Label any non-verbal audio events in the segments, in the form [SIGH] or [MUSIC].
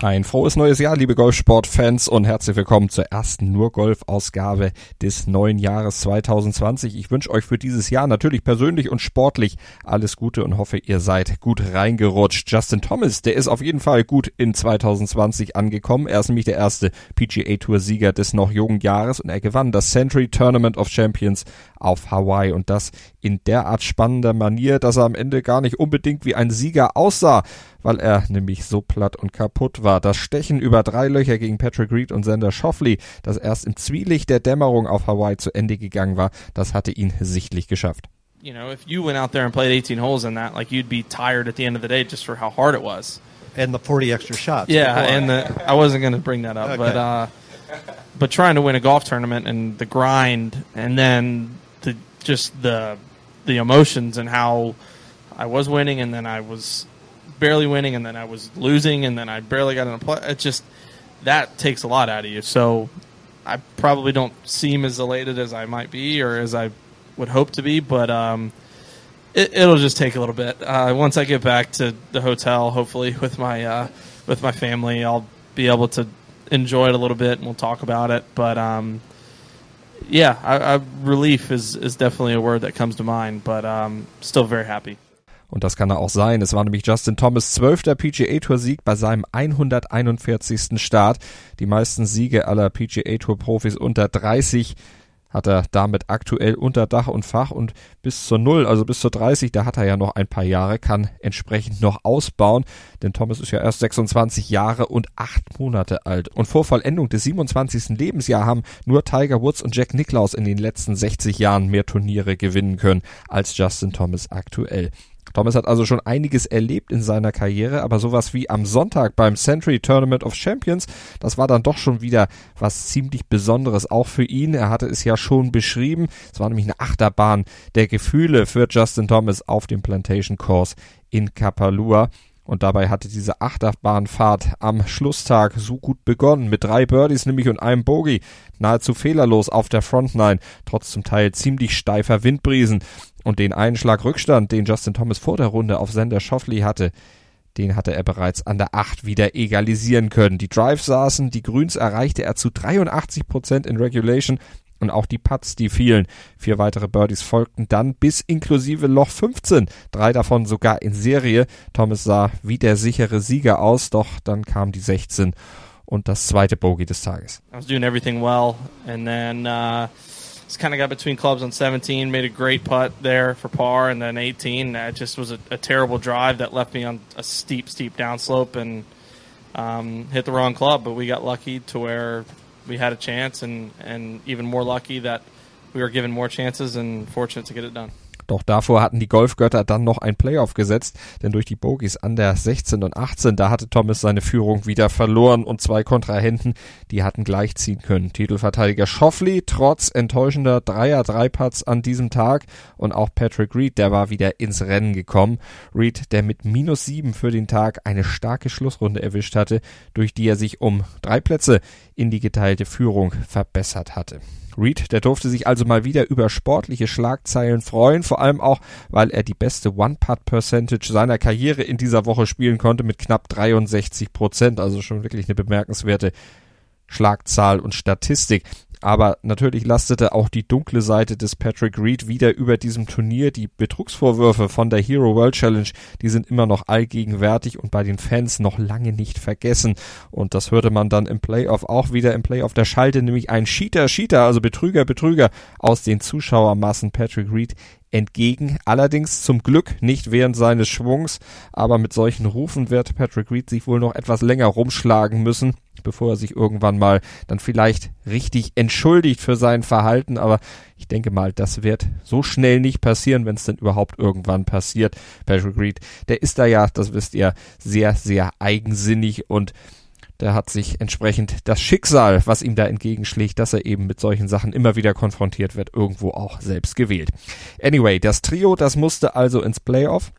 Ein frohes neues Jahr, liebe Golfsportfans und herzlich willkommen zur ersten Nur Golf Ausgabe des neuen Jahres 2020. Ich wünsche euch für dieses Jahr natürlich persönlich und sportlich alles Gute und hoffe, ihr seid gut reingerutscht. Justin Thomas, der ist auf jeden Fall gut in 2020 angekommen. Er ist nämlich der erste PGA Tour Sieger des noch jungen Jahres und er gewann das Century Tournament of Champions auf Hawaii und das in derart spannender Manier, dass er am Ende gar nicht unbedingt wie ein Sieger aussah, weil er nämlich so platt und kaputt war. Das Stechen über drei Löcher gegen Patrick Reed und Sander Schoffley, das erst im Zwielicht der Dämmerung auf Hawaii zu Ende gegangen war, das hatte ihn sichtlich geschafft. You know, if you went out there and played 18 holes in that, like you'd be tired at the end of the day just for how hard it was. And the 40 extra shots. Yeah, before. and the, I wasn't going to bring that up, okay. but uh, but trying to win a golf tournament and the grind, and then the just the the emotions and how I was winning and then I was barely winning and then I was losing and then I barely got in a play. It just that takes a lot out of you. So I probably don't seem as elated as I might be or as I would hope to be, but um, it, will just take a little bit. Uh, once I get back to the hotel, hopefully with my uh, with my family, I'll be able to enjoy it a little bit and we'll talk about it. But um, yeah, I, I, relief is, is definitely a word that comes to mind, but um, still very happy. Und das kann er auch sein. Es war nämlich Justin Thomas zwölfter PGA Tour Sieg bei seinem 141. Start. Die meisten Siege aller PGA Tour Profis unter 30 hat er damit aktuell unter Dach und Fach und bis zur Null, also bis zur 30, da hat er ja noch ein paar Jahre, kann entsprechend noch ausbauen, denn Thomas ist ja erst 26 Jahre und 8 Monate alt. Und vor Vollendung des 27. Lebensjahres haben nur Tiger Woods und Jack Nicklaus in den letzten 60 Jahren mehr Turniere gewinnen können als Justin Thomas aktuell. Thomas hat also schon einiges erlebt in seiner Karriere, aber sowas wie am Sonntag beim Century Tournament of Champions, das war dann doch schon wieder was ziemlich Besonderes auch für ihn. Er hatte es ja schon beschrieben. Es war nämlich eine Achterbahn der Gefühle für Justin Thomas auf dem Plantation Course in Kapalua. Und dabei hatte diese Achterbahnfahrt am Schlusstag so gut begonnen, mit drei Birdies nämlich und einem Bogey, nahezu fehlerlos auf der Frontline, trotz zum Teil ziemlich steifer Windbrisen. Und den Einschlag Rückstand, den Justin Thomas vor der Runde auf Sender Schoffley hatte, den hatte er bereits an der 8 wieder egalisieren können. Die Drives saßen, die Grüns erreichte er zu 83 Prozent in Regulation und auch die Putts, die fielen. Vier weitere Birdies folgten dann bis inklusive Loch 15, drei davon sogar in Serie. Thomas sah wie der sichere Sieger aus, doch dann kam die 16 und das zweite Bogey des Tages. I was doing everything well and then uh just kind of got between clubs on 17, made a great putt there for par, and then 18. That just was a, a terrible drive that left me on a steep, steep downslope and um, hit the wrong club. But we got lucky to where we had a chance, and, and even more lucky that we were given more chances and fortunate to get it done. Doch davor hatten die Golfgötter dann noch ein Playoff gesetzt, denn durch die Bogies an der 16 und 18, da hatte Thomas seine Führung wieder verloren und zwei Kontrahenten, die hatten gleichziehen können. Titelverteidiger Schoffley trotz enttäuschender Dreier Dreipatz an diesem Tag und auch Patrick Reed, der war wieder ins Rennen gekommen. Reed, der mit minus sieben für den Tag eine starke Schlussrunde erwischt hatte, durch die er sich um drei Plätze in die geteilte Führung verbessert hatte. Reed, der durfte sich also mal wieder über sportliche Schlagzeilen freuen, vor allem auch, weil er die beste One-Putt-Percentage seiner Karriere in dieser Woche spielen konnte mit knapp 63 Prozent, also schon wirklich eine bemerkenswerte Schlagzahl und Statistik. Aber natürlich lastete auch die dunkle Seite des Patrick Reed wieder über diesem Turnier. Die Betrugsvorwürfe von der Hero World Challenge, die sind immer noch allgegenwärtig und bei den Fans noch lange nicht vergessen. Und das hörte man dann im Playoff auch wieder im Playoff. Der schalte nämlich ein Cheater, Cheater, also Betrüger, Betrüger aus den Zuschauermassen Patrick Reed entgegen. Allerdings zum Glück nicht während seines Schwungs, aber mit solchen Rufen wird Patrick Reed sich wohl noch etwas länger rumschlagen müssen, bevor er sich irgendwann mal dann vielleicht richtig entschuldigt für sein Verhalten. Aber ich denke mal, das wird so schnell nicht passieren, wenn es denn überhaupt irgendwann passiert. Patrick Reed, der ist da ja, das wisst ihr, sehr, sehr eigensinnig und der hat sich entsprechend das Schicksal, was ihm da entgegenschlägt, dass er eben mit solchen Sachen immer wieder konfrontiert wird, irgendwo auch selbst gewählt. Anyway, das Trio, das musste also ins Playoff.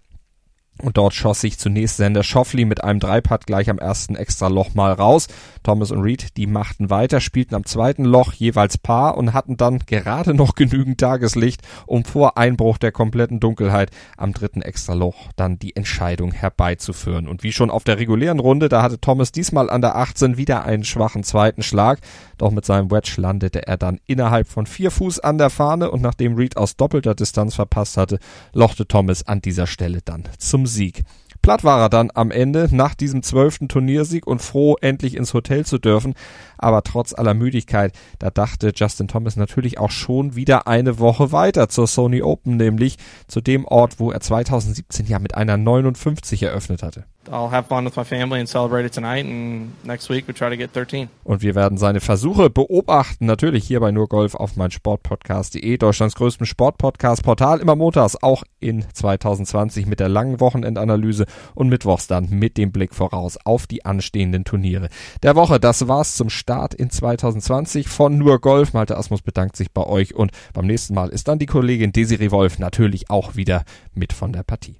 Und dort schoss sich zunächst Sander Schoffli mit einem Dreipad gleich am ersten Extraloch mal raus. Thomas und Reed, die machten weiter, spielten am zweiten Loch jeweils Paar und hatten dann gerade noch [LAUGHS] genügend Tageslicht, um vor Einbruch der kompletten Dunkelheit am dritten Extraloch dann die Entscheidung herbeizuführen. Und wie schon auf der regulären Runde, da hatte Thomas diesmal an der 18 wieder einen schwachen zweiten Schlag. Doch mit seinem Wedge landete er dann innerhalb von vier Fuß an der Fahne und nachdem Reed aus doppelter Distanz verpasst hatte, lochte Thomas an dieser Stelle dann zum Sieg. Platt war er dann am Ende nach diesem zwölften Turniersieg und froh, endlich ins Hotel zu dürfen. Aber trotz aller Müdigkeit, da dachte Justin Thomas natürlich auch schon wieder eine Woche weiter zur Sony Open, nämlich zu dem Ort, wo er 2017 ja mit einer 59 eröffnet hatte. I'll have fun with my family and celebrate it tonight. And next week we try to get 13. Und wir werden seine Versuche beobachten, natürlich hier bei nur Golf auf mein Sportpodcast.de, Deutschlands größtem Sportpodcast-Portal, immer montags, auch in 2020 mit der langen Wochenendanalyse und mittwochs dann mit dem Blick voraus auf die anstehenden Turniere der Woche. Das war's zum Start in 2020 von nur Golf. Malte Asmus bedankt sich bei euch und beim nächsten Mal ist dann die Kollegin Desiree Wolf natürlich auch wieder mit von der Partie.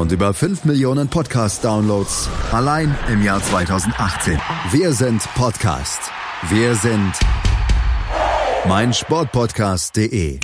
und über 5 Millionen Podcast-Downloads allein im Jahr 2018. Wir sind Podcast. Wir sind meinsportpodcast.de.